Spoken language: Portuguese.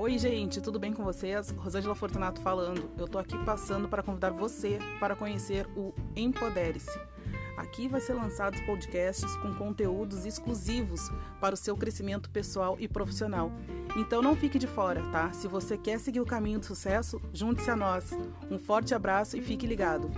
Oi, gente, tudo bem com vocês? Rosângela Fortunato falando. Eu tô aqui passando para convidar você para conhecer o Empodere-se. Aqui vai ser lançados podcasts com conteúdos exclusivos para o seu crescimento pessoal e profissional. Então não fique de fora, tá? Se você quer seguir o caminho do sucesso, junte-se a nós. Um forte abraço e fique ligado.